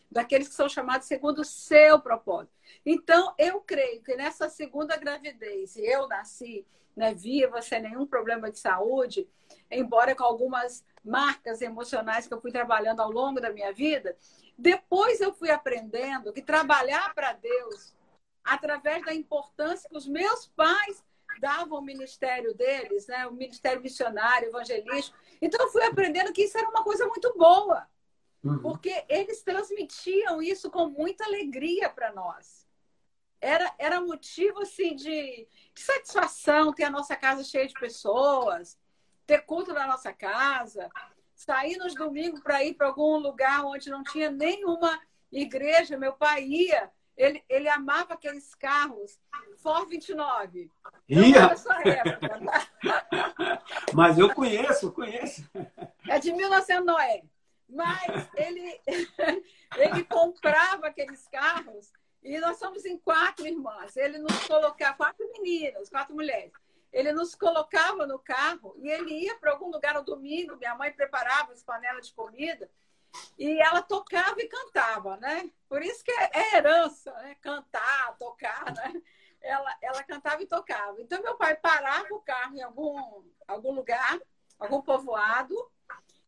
daqueles que são chamados segundo o seu propósito. Então, eu creio que nessa segunda gravidez, eu nasci né, viva, sem nenhum problema de saúde, embora com algumas marcas emocionais que eu fui trabalhando ao longo da minha vida, depois eu fui aprendendo que trabalhar para Deus, através da importância que os meus pais davam ao ministério deles, né? o ministério missionário, evangelístico. Então eu fui aprendendo que isso era uma coisa muito boa, uhum. porque eles transmitiam isso com muita alegria para nós. Era, era motivo assim de, de satisfação ter a nossa casa cheia de pessoas, ter culto na nossa casa, sair nos domingos para ir para algum lugar onde não tinha nenhuma igreja. Meu pai ia, ele, ele amava aqueles carros Ford 29. Ia. Época, tá? [laughs] Mas eu conheço, conheço. É de 1900 Noé. Mas ele, [laughs] ele comprava aqueles carros e nós somos em quatro irmãs. Ele nos colocava, quatro meninas, quatro mulheres. Ele nos colocava no carro e ele ia para algum lugar no domingo. Minha mãe preparava as panelas de comida e ela tocava e cantava, né? Por isso que é, herança, né? Cantar, tocar, né? Ela, ela cantava e tocava. Então, meu pai parava o carro em algum, algum lugar, algum povoado,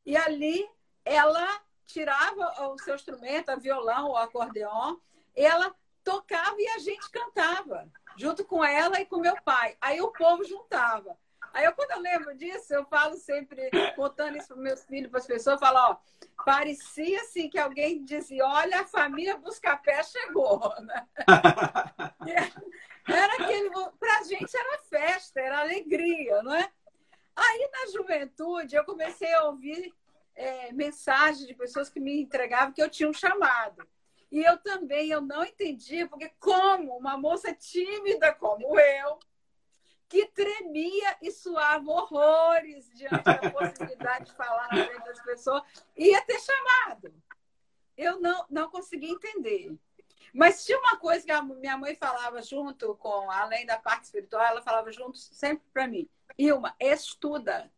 e ali ela tirava o seu instrumento, a violão ou acordeon, ela tocava e a gente cantava junto com ela e com meu pai. Aí o povo juntava. Aí eu, quando eu lembro disso, eu falo sempre, contando isso para meus filhos, para as pessoas, eu falo, ó, parecia assim que alguém dizia, olha, a família Buscapé chegou, né? [laughs] era aquele, para a gente era festa, era alegria, não é? Aí na juventude eu comecei a ouvir é, mensagens de pessoas que me entregavam que eu tinha um chamado. E eu também, eu não entendia, porque como uma moça tímida como eu, que tremia e suava horrores diante da possibilidade de falar na frente das pessoas, ia ter chamado. Eu não, não conseguia entender. Mas tinha uma coisa que a minha mãe falava junto com, além da parte espiritual, ela falava junto sempre para mim. Ilma, estuda.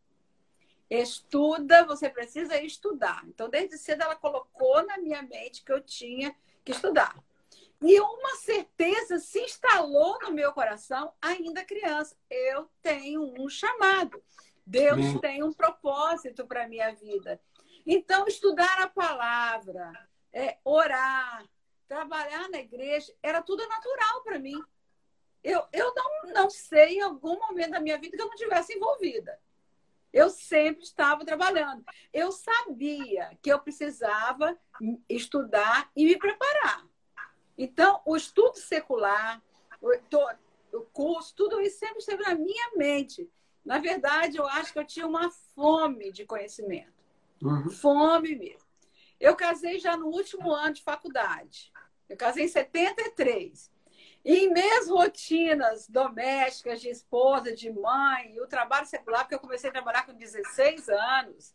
Estuda, você precisa estudar. Então, desde cedo, ela colocou na minha mente que eu tinha que estudar. E uma certeza se instalou no meu coração, ainda criança. Eu tenho um chamado. Deus tem um propósito para a minha vida. Então, estudar a palavra, é, orar, trabalhar na igreja, era tudo natural para mim. Eu, eu não, não sei em algum momento da minha vida que eu não tivesse envolvida. Eu sempre estava trabalhando. Eu sabia que eu precisava estudar e me preparar. Então, o estudo secular, o, curso, tudo isso sempre esteve na minha mente. Na verdade, eu acho que eu tinha uma fome de conhecimento. Uhum. Fome mesmo. Eu casei já no último ano de faculdade. Eu casei em 73. E em minhas rotinas domésticas, de esposa, de mãe, e o trabalho secular, porque eu comecei a trabalhar com 16 anos,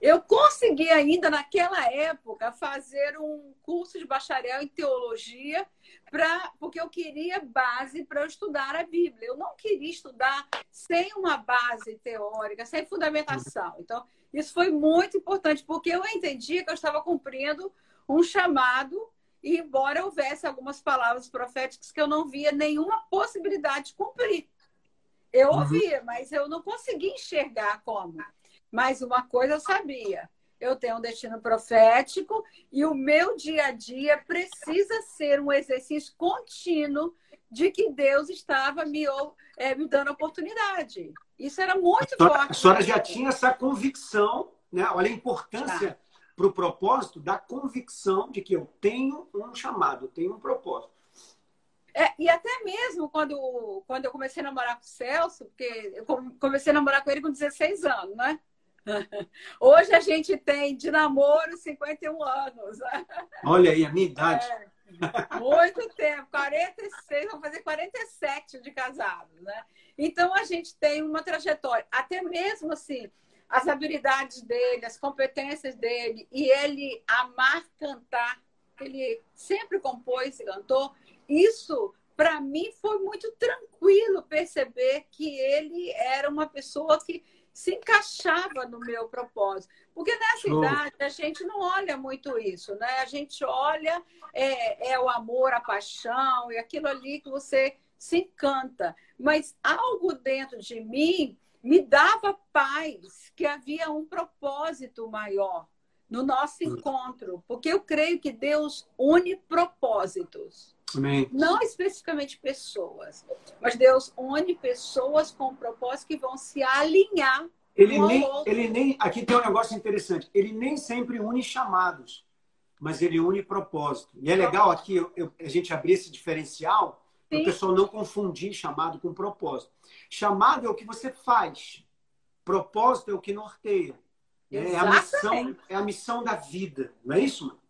eu consegui ainda naquela época fazer um curso de bacharel em teologia, pra, porque eu queria base para eu estudar a Bíblia. Eu não queria estudar sem uma base teórica, sem fundamentação. Então, isso foi muito importante, porque eu entendia que eu estava cumprindo um chamado e embora houvesse algumas palavras proféticas que eu não via nenhuma possibilidade de cumprir. Eu uhum. ouvia, mas eu não conseguia enxergar como. Mas uma coisa eu sabia: eu tenho um destino profético e o meu dia a dia precisa ser um exercício contínuo de que Deus estava me, é, me dando oportunidade. Isso era muito a senhora, forte. A senhora já tinha essa convicção, né? olha a importância para o propósito da convicção de que eu tenho um chamado, tenho um propósito. É, e até mesmo quando, quando eu comecei a namorar com o Celso, porque eu comecei a namorar com ele com 16 anos, né? [laughs] Hoje a gente tem de namoro 51 anos. [laughs] Olha aí, a minha idade. É, muito tempo, 46, vamos fazer 47 de casados, né? Então a gente tem uma trajetória, até mesmo assim, as habilidades dele, as competências dele, e ele amar cantar, ele sempre compôs e cantou, isso para mim foi muito tranquilo perceber que ele era uma pessoa que se encaixava no meu propósito. Porque nessa Show. idade a gente não olha muito isso, né? A gente olha é, é o amor, a paixão e aquilo ali que você se encanta. Mas algo dentro de mim me dava paz, que havia um propósito maior no nosso hum. encontro, porque eu creio que Deus une propósitos. Amém. Não especificamente pessoas, mas Deus une pessoas com propósitos que vão se alinhar. Ele nem, ele nem, aqui tem um negócio interessante. Ele nem sempre une chamados, mas ele une propósito. E é legal aqui eu, eu, a gente abrir esse diferencial para o pessoal não confundir chamado com propósito. Chamado é o que você faz. Propósito é o que norteia. É a, missão, é a missão da vida. Não é isso, mano?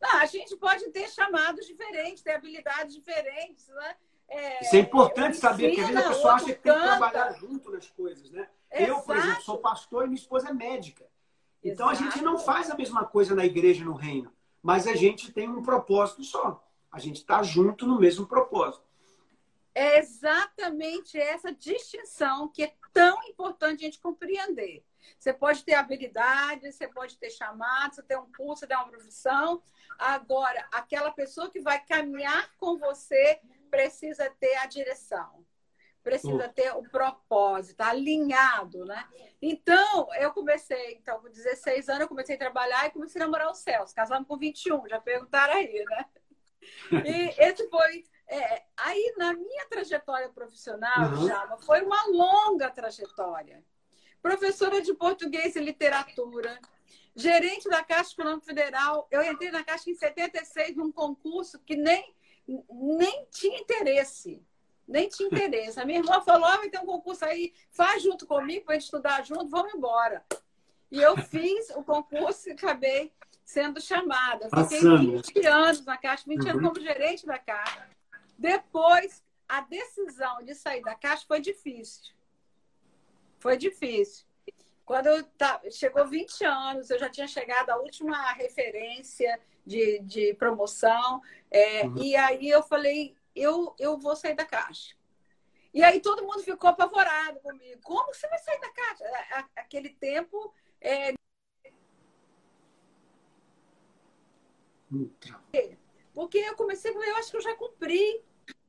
Não, a gente pode ter chamados diferentes, ter habilidades diferentes, né? É, isso é importante saber, porque às vezes a pessoa acha que tem que trabalhar junto nas coisas, né? Exato. Eu, por exemplo, sou pastor e minha esposa é médica. Então Exato. a gente não faz a mesma coisa na igreja no reino, mas a gente tem um propósito só. A gente está junto no mesmo propósito. É exatamente essa distinção que é tão importante a gente compreender. Você pode ter habilidade, você pode ter chamado, você tem um curso, você tem uma profissão. Agora, aquela pessoa que vai caminhar com você precisa ter a direção, precisa ter o propósito, alinhado, né? Então, eu comecei, então, com 16 anos, eu comecei a trabalhar e comecei a namorar o Celso. Casamos com 21, já perguntaram aí, né? [laughs] E esse foi é, aí, na minha trajetória profissional, uhum. Java, foi uma longa trajetória. Professora de português e literatura, gerente da Caixa Econômica Federal. Eu entrei na Caixa em 76 num concurso que nem, nem tinha interesse. Nem tinha interesse. A minha irmã falou: ah, vai ter um concurso aí, faz junto comigo para estudar junto, vamos embora. E eu fiz o concurso e acabei sendo chamada. Fiquei Passando. 20 anos na Caixa, 20 uhum. anos como gerente da Caixa. Depois, a decisão de sair da caixa foi difícil. Foi difícil. Quando eu tá, chegou 20 anos, eu já tinha chegado à última referência de, de promoção. É, uhum. E aí eu falei, eu, eu vou sair da caixa. E aí todo mundo ficou apavorado comigo. Como você vai sair da caixa? Aquele tempo. É... Porque eu comecei a eu acho que eu já cumpri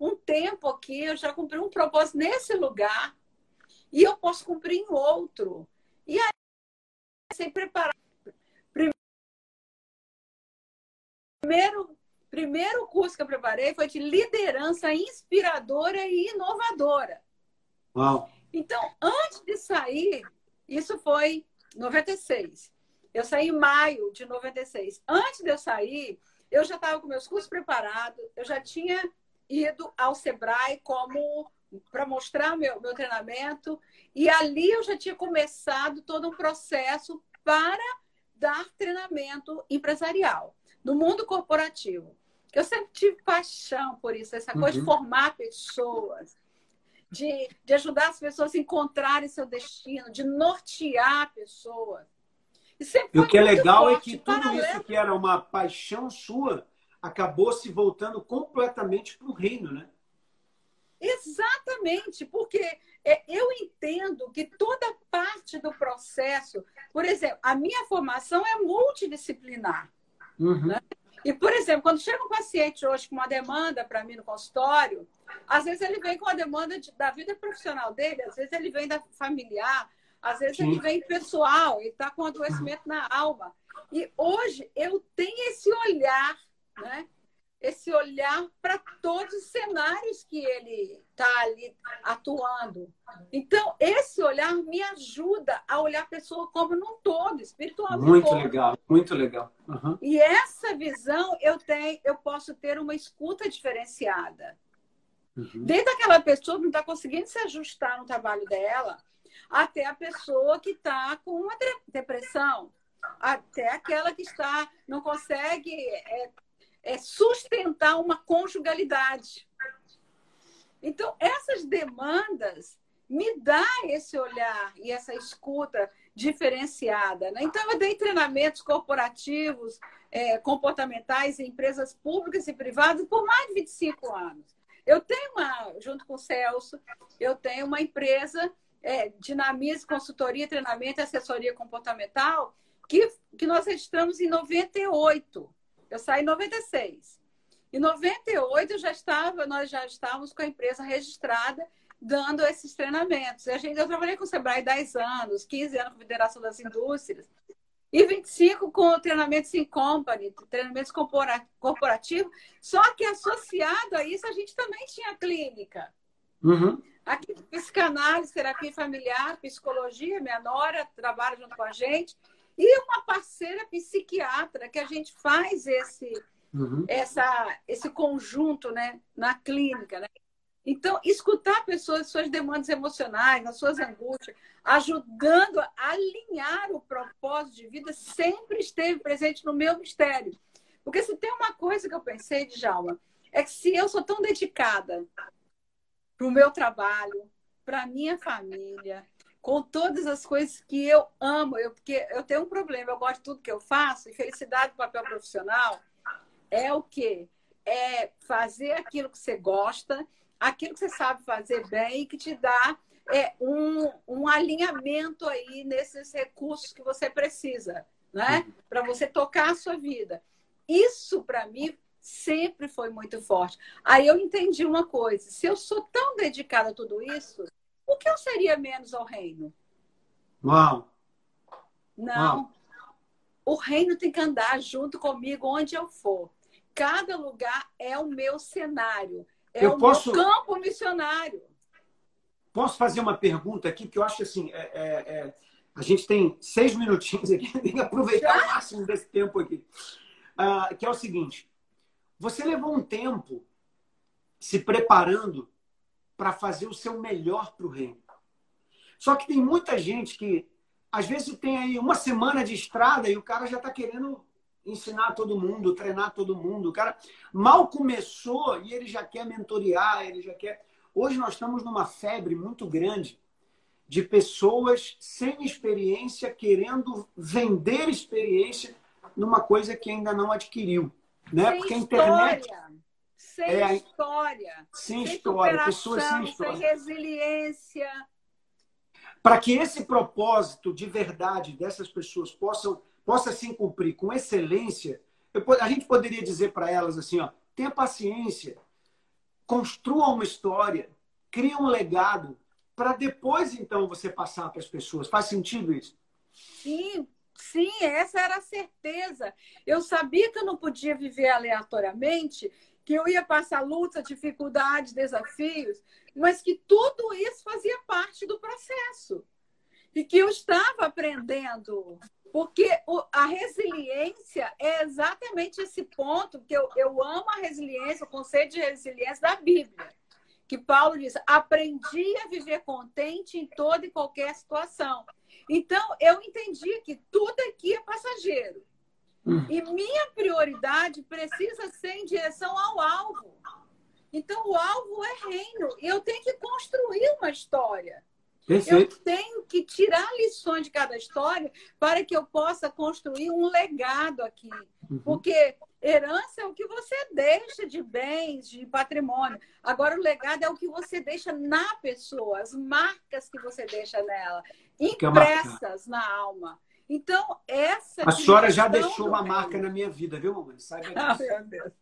um tempo aqui, eu já cumpri um propósito nesse lugar e eu posso cumprir em outro. E aí, sem preparar. Primeiro, primeiro curso que eu preparei foi de liderança inspiradora e inovadora. Uau. Então, antes de sair, isso foi 96. Eu saí em maio de 96. Antes de eu sair, eu já estava com meus cursos preparados, eu já tinha ido ao Sebrae como para mostrar meu, meu treinamento. E ali eu já tinha começado todo um processo para dar treinamento empresarial no mundo corporativo. Eu sempre tive paixão por isso, essa coisa uhum. de formar pessoas, de, de ajudar as pessoas a encontrarem seu destino, de nortear pessoas. E, e o que é legal é que tudo paralelo. isso que era uma paixão sua acabou se voltando completamente para o reino, né? Exatamente, porque é, eu entendo que toda parte do processo, por exemplo, a minha formação é multidisciplinar. Uhum. Né? E, por exemplo, quando chega um paciente hoje com uma demanda para mim no consultório, às vezes ele vem com a demanda de, da vida profissional dele, às vezes ele vem da familiar, às vezes Sim. ele vem pessoal, ele está com adoecimento na alma. E hoje eu tenho esse olhar, né? esse olhar para todos os cenários que ele está ali atuando. Então, esse olhar me ajuda a olhar a pessoa como num todo, espiritualmente. Muito todo. legal, muito legal. Uhum. E essa visão eu tenho, eu posso ter uma escuta diferenciada. Uhum. Desde aquela pessoa que não está conseguindo se ajustar no trabalho dela, até a pessoa que está com uma depressão, até aquela que está não consegue é, é, sustentar uma conjugalidade. Então, essas demandas me dá esse olhar e essa escuta diferenciada. Né? Então, eu dei treinamentos corporativos, é, comportamentais em empresas públicas e privadas por mais de 25 anos. Eu tenho uma, junto com o Celso, eu tenho uma empresa, é, Dinamize Consultoria, Treinamento e Assessoria Comportamental, que, que nós registramos em 98. Eu saí em 96. Em 98 eu já estava, nós já estávamos com a empresa registrada dando esses treinamentos. A gente, eu trabalhei com o Sebrae 10 anos, 15 anos com a Federação das Indústrias, e 25 com o treinamento Sim Company, treinamentos corporativos. Só que associado a isso, a gente também tinha clínica. Uhum. Aqui, psicanálise, terapia familiar, psicologia, minha nora trabalha junto com a gente. E uma parceira psiquiatra que a gente faz esse, uhum. essa, esse conjunto né, na clínica. Né? Então, escutar pessoas, suas demandas emocionais, as suas angústias, ajudando a alinhar o propósito de vida, sempre esteve presente no meu mistério. Porque se tem uma coisa que eu pensei, Djalma, é que se eu sou tão dedicada para o meu trabalho, para a minha família, com todas as coisas que eu amo, eu, porque eu tenho um problema, eu gosto de tudo que eu faço, e felicidade do papel profissional é o quê? É fazer aquilo que você gosta, aquilo que você sabe fazer bem e que te dá é, um, um alinhamento aí nesses recursos que você precisa, né? Uhum. Para você tocar a sua vida. Isso, para mim, sempre foi muito forte. Aí eu entendi uma coisa: se eu sou tão dedicada a tudo isso, o que eu seria menos ao reino? Uau! Não. Uau. O reino tem que andar junto comigo onde eu for. Cada lugar é o meu cenário, é eu o posso... meu campo missionário. Posso fazer uma pergunta aqui, que eu acho assim, é, é, é... a gente tem seis minutinhos aqui, [laughs] tem que aproveitar Já? o máximo desse tempo aqui. Uh, que é o seguinte: você levou um tempo se preparando para fazer o seu melhor para o reino. Só que tem muita gente que, às vezes, tem aí uma semana de estrada e o cara já está querendo ensinar todo mundo, treinar todo mundo. O cara mal começou e ele já quer mentorear, ele já quer. Hoje nós estamos numa febre muito grande de pessoas sem experiência querendo vender experiência numa coisa que ainda não adquiriu, né? Sem Porque a internet história sem é, história. Sem, sem história, pessoas sem história. Sem resiliência. Para que esse propósito de verdade dessas pessoas possam, possa se cumprir com excelência, eu, a gente poderia dizer para elas assim: ó, tenha paciência, construa uma história, crie um legado, para depois então você passar para as pessoas. Faz sentido isso? Sim, Sim, essa era a certeza. Eu sabia que eu não podia viver aleatoriamente que eu ia passar luta, dificuldades, desafios, mas que tudo isso fazia parte do processo. E que eu estava aprendendo. Porque a resiliência é exatamente esse ponto que eu, eu amo a resiliência, o conceito de resiliência da Bíblia. Que Paulo diz: aprendi a viver contente em toda e qualquer situação. Então, eu entendi que tudo aqui é passageiro. E minha prioridade precisa ser em direção ao alvo. Então, o alvo é reino. E eu tenho que construir uma história. Perfeito. Eu tenho que tirar lições de cada história para que eu possa construir um legado aqui. Uhum. Porque herança é o que você deixa de bens, de patrimônio. Agora, o legado é o que você deixa na pessoa, as marcas que você deixa nela, impressas na alma. Então, essa. A senhora já deixou uma marca na minha vida, viu, mamãe? Saiba ah, Deus.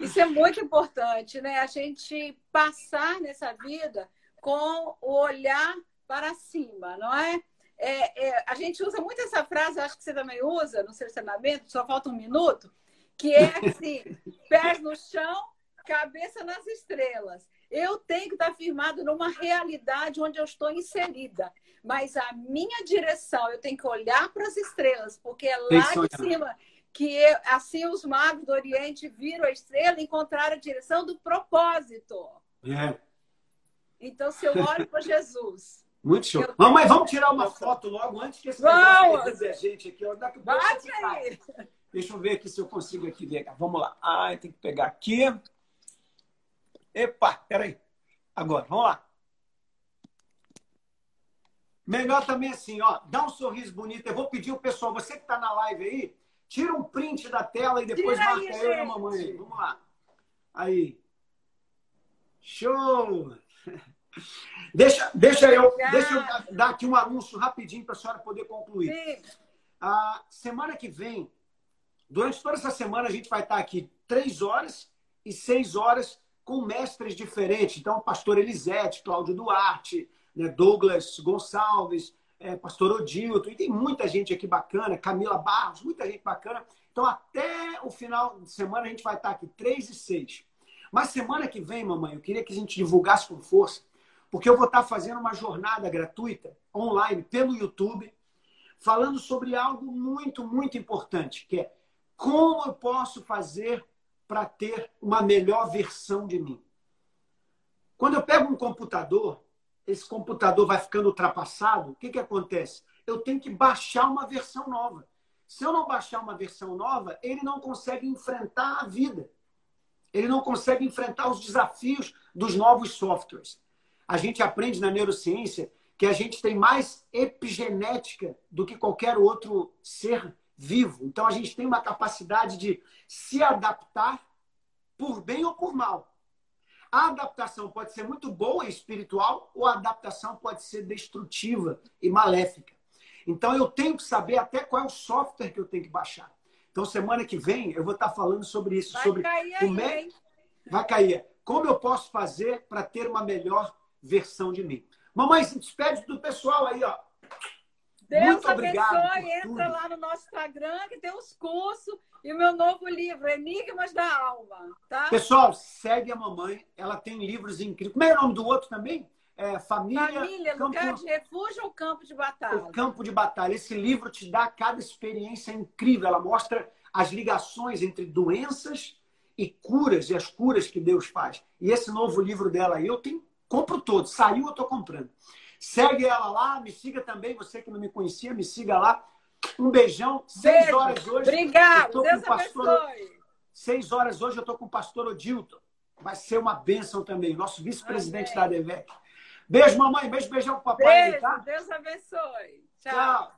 Isso é muito importante, né? A gente passar nessa vida com o olhar para cima, não é? é, é a gente usa muito essa frase, acho que você também usa no seu treinamento, só falta um minuto, que é assim: [laughs] pés no chão, cabeça nas estrelas. Eu tenho que estar firmado numa realidade onde eu estou inserida. Mas a minha direção, eu tenho que olhar para as estrelas, porque é lá de cima que eu, assim os magos do Oriente viram a estrela e encontraram a direção do propósito. É. Então, se eu olho para Jesus. Muito show. Eu... Mamãe, vamos tirar uma foto logo antes que esse vamos. a gente aqui. Daqui Bate aí. Deixa eu ver aqui se eu consigo aqui ver. Vamos lá. Ah, tem que pegar aqui. Epa, peraí. Agora, vamos lá. Melhor também assim, ó. Dá um sorriso bonito. Eu vou pedir o pessoal, você que está na live aí, tira um print da tela e depois Tira marca aí, eu e a mamãe. Vamos lá. Aí. Show! [laughs] Deixa, deixa, eu, deixa eu dar aqui um anúncio rapidinho para a senhora poder concluir. Sim. A semana que vem, durante toda essa semana, a gente vai estar aqui três horas e seis horas com mestres diferentes. Então, pastor Elisete, Cláudio Duarte, né, Douglas Gonçalves, é, pastor Odilto, e tem muita gente aqui bacana, Camila Barros, muita gente bacana. Então, até o final de semana, a gente vai estar aqui, 3 e 6. Mas semana que vem, mamãe, eu queria que a gente divulgasse com força, porque eu vou estar fazendo uma jornada gratuita, online, pelo YouTube, falando sobre algo muito, muito importante, que é como eu posso fazer para ter uma melhor versão de mim. Quando eu pego um computador, esse computador vai ficando ultrapassado, o que, que acontece? Eu tenho que baixar uma versão nova. Se eu não baixar uma versão nova, ele não consegue enfrentar a vida. Ele não consegue enfrentar os desafios dos novos softwares. A gente aprende na neurociência que a gente tem mais epigenética do que qualquer outro ser vivo. Então a gente tem uma capacidade de se adaptar por bem ou por mal. A adaptação pode ser muito boa e espiritual, ou a adaptação pode ser destrutiva e maléfica. Então eu tenho que saber até qual é o software que eu tenho que baixar. Então semana que vem eu vou estar falando sobre isso, Vai sobre cair aí, como é... Vai cair. Como eu posso fazer para ter uma melhor versão de mim? Mamãe, se despede do pessoal aí, ó. Deus Muito obrigado. Abençoe, entra lá no nosso Instagram que tem os cursos e o meu novo livro, Enigmas da Alma. Tá? Pessoal, segue a mamãe. Ela tem livros incríveis. Como é o nome do outro também? É, família, família campo... lugar de refúgio ou campo de batalha? O campo de batalha. Esse livro te dá cada experiência incrível. Ela mostra as ligações entre doenças e curas e as curas que Deus faz. E esse novo livro dela aí, eu tenho, compro todo. Saiu, eu estou comprando. Segue ela lá, me siga também, você que não me conhecia, me siga lá. Um beijão, seis Beijo. horas hoje. Obrigado, Deus pastor... abençoe. Seis horas hoje eu estou com o pastor Odilton. Vai ser uma bênção também, nosso vice-presidente da ADVEC. Beijo, mamãe. Beijo, beijão pro papai. Beijo, tá? Deus abençoe. Tchau. Tchau.